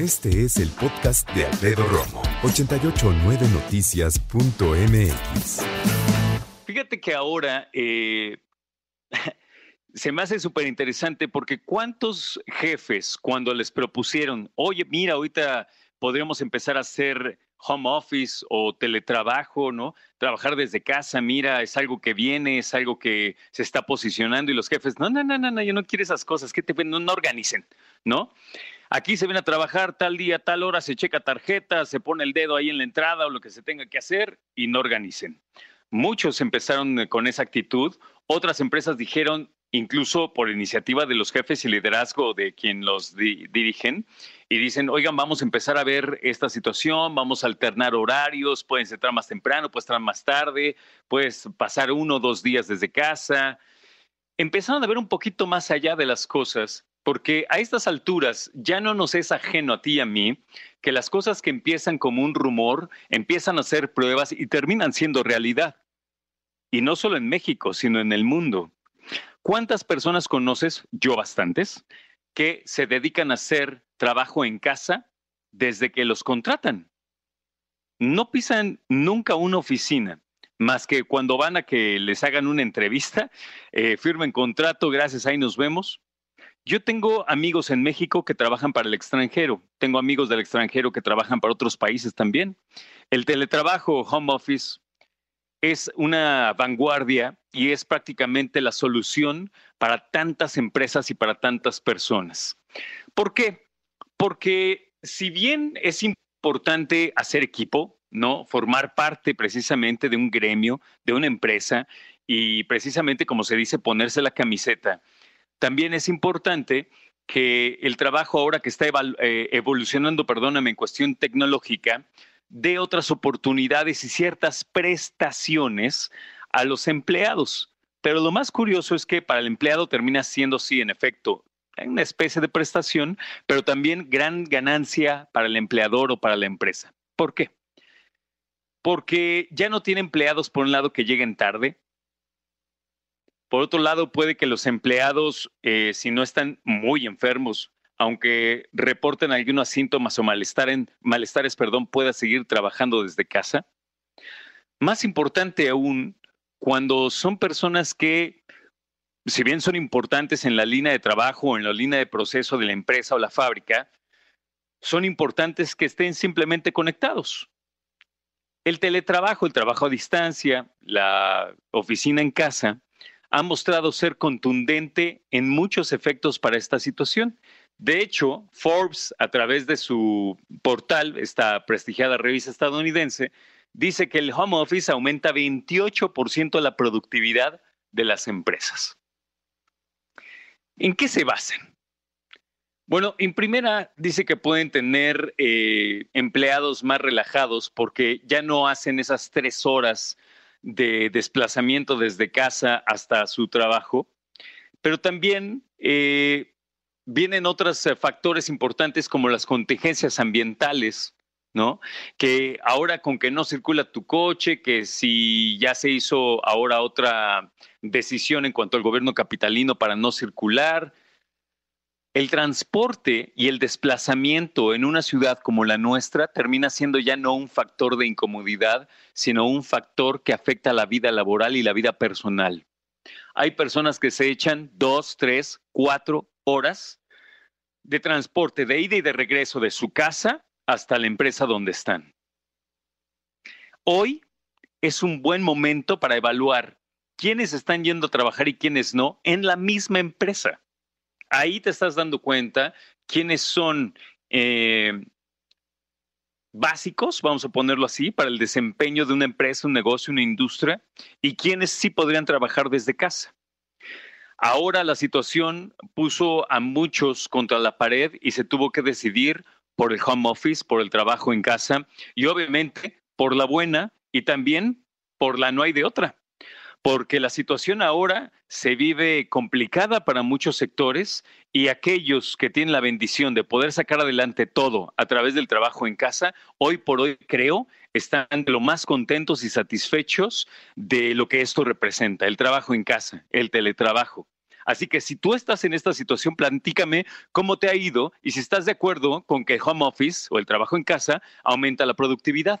Este es el podcast de Alfredo Romo, 889noticias.mx. Fíjate que ahora eh, se me hace súper interesante porque cuántos jefes cuando les propusieron, oye, mira, ahorita podríamos empezar a hacer home office o teletrabajo, ¿no? Trabajar desde casa, mira, es algo que viene, es algo que se está posicionando y los jefes, no, no, no, no, no yo no quiero esas cosas, que te no, no organicen, ¿no? Aquí se viene a trabajar tal día, tal hora, se checa tarjeta, se pone el dedo ahí en la entrada o lo que se tenga que hacer y no organicen. Muchos empezaron con esa actitud, otras empresas dijeron, incluso por iniciativa de los jefes y liderazgo de quien los dirigen, y dicen, oigan, vamos a empezar a ver esta situación, vamos a alternar horarios, pueden entrar más temprano, puedes entrar más tarde, puedes pasar uno o dos días desde casa. Empezaron a ver un poquito más allá de las cosas, porque a estas alturas ya no nos es ajeno a ti y a mí que las cosas que empiezan como un rumor empiezan a ser pruebas y terminan siendo realidad. Y no solo en México, sino en el mundo. ¿Cuántas personas conoces, yo bastantes, que se dedican a hacer trabajo en casa desde que los contratan? No pisan nunca una oficina, más que cuando van a que les hagan una entrevista, eh, firmen contrato, gracias, ahí nos vemos. Yo tengo amigos en México que trabajan para el extranjero, tengo amigos del extranjero que trabajan para otros países también. El teletrabajo, home office, es una vanguardia y es prácticamente la solución para tantas empresas y para tantas personas. ¿Por qué? Porque si bien es importante hacer equipo, ¿no? Formar parte precisamente de un gremio, de una empresa y precisamente como se dice ponerse la camiseta, también es importante que el trabajo ahora que está eh, evolucionando, perdóname, en cuestión tecnológica, dé otras oportunidades y ciertas prestaciones a los empleados. Pero lo más curioso es que para el empleado termina siendo, sí, en efecto, una especie de prestación, pero también gran ganancia para el empleador o para la empresa. ¿Por qué? Porque ya no tiene empleados, por un lado, que lleguen tarde. Por otro lado, puede que los empleados, eh, si no están muy enfermos, aunque reporten algunos síntomas o malestares, perdón, pueda seguir trabajando desde casa. Más importante aún, cuando son personas que, si bien son importantes en la línea de trabajo o en la línea de proceso de la empresa o la fábrica, son importantes que estén simplemente conectados. El teletrabajo, el trabajo a distancia, la oficina en casa, ha mostrado ser contundente en muchos efectos para esta situación de hecho, Forbes, a través de su portal, esta prestigiada revista estadounidense, dice que el home office aumenta 28% la productividad de las empresas. ¿En qué se basan? Bueno, en primera dice que pueden tener eh, empleados más relajados porque ya no hacen esas tres horas de desplazamiento desde casa hasta su trabajo, pero también eh, vienen otros eh, factores importantes como las contingencias ambientales, ¿no? Que ahora con que no circula tu coche, que si ya se hizo ahora otra decisión en cuanto al gobierno capitalino para no circular, el transporte y el desplazamiento en una ciudad como la nuestra termina siendo ya no un factor de incomodidad, sino un factor que afecta la vida laboral y la vida personal. Hay personas que se echan dos, tres, cuatro horas de transporte de ida y de regreso de su casa hasta la empresa donde están. Hoy es un buen momento para evaluar quiénes están yendo a trabajar y quiénes no en la misma empresa. Ahí te estás dando cuenta quiénes son eh, básicos, vamos a ponerlo así, para el desempeño de una empresa, un negocio, una industria, y quiénes sí podrían trabajar desde casa. Ahora la situación puso a muchos contra la pared y se tuvo que decidir por el home office, por el trabajo en casa y obviamente por la buena y también por la no hay de otra. Porque la situación ahora se vive complicada para muchos sectores y aquellos que tienen la bendición de poder sacar adelante todo a través del trabajo en casa, hoy por hoy creo están lo más contentos y satisfechos de lo que esto representa, el trabajo en casa, el teletrabajo. Así que si tú estás en esta situación, platícame cómo te ha ido y si estás de acuerdo con que home office o el trabajo en casa aumenta la productividad.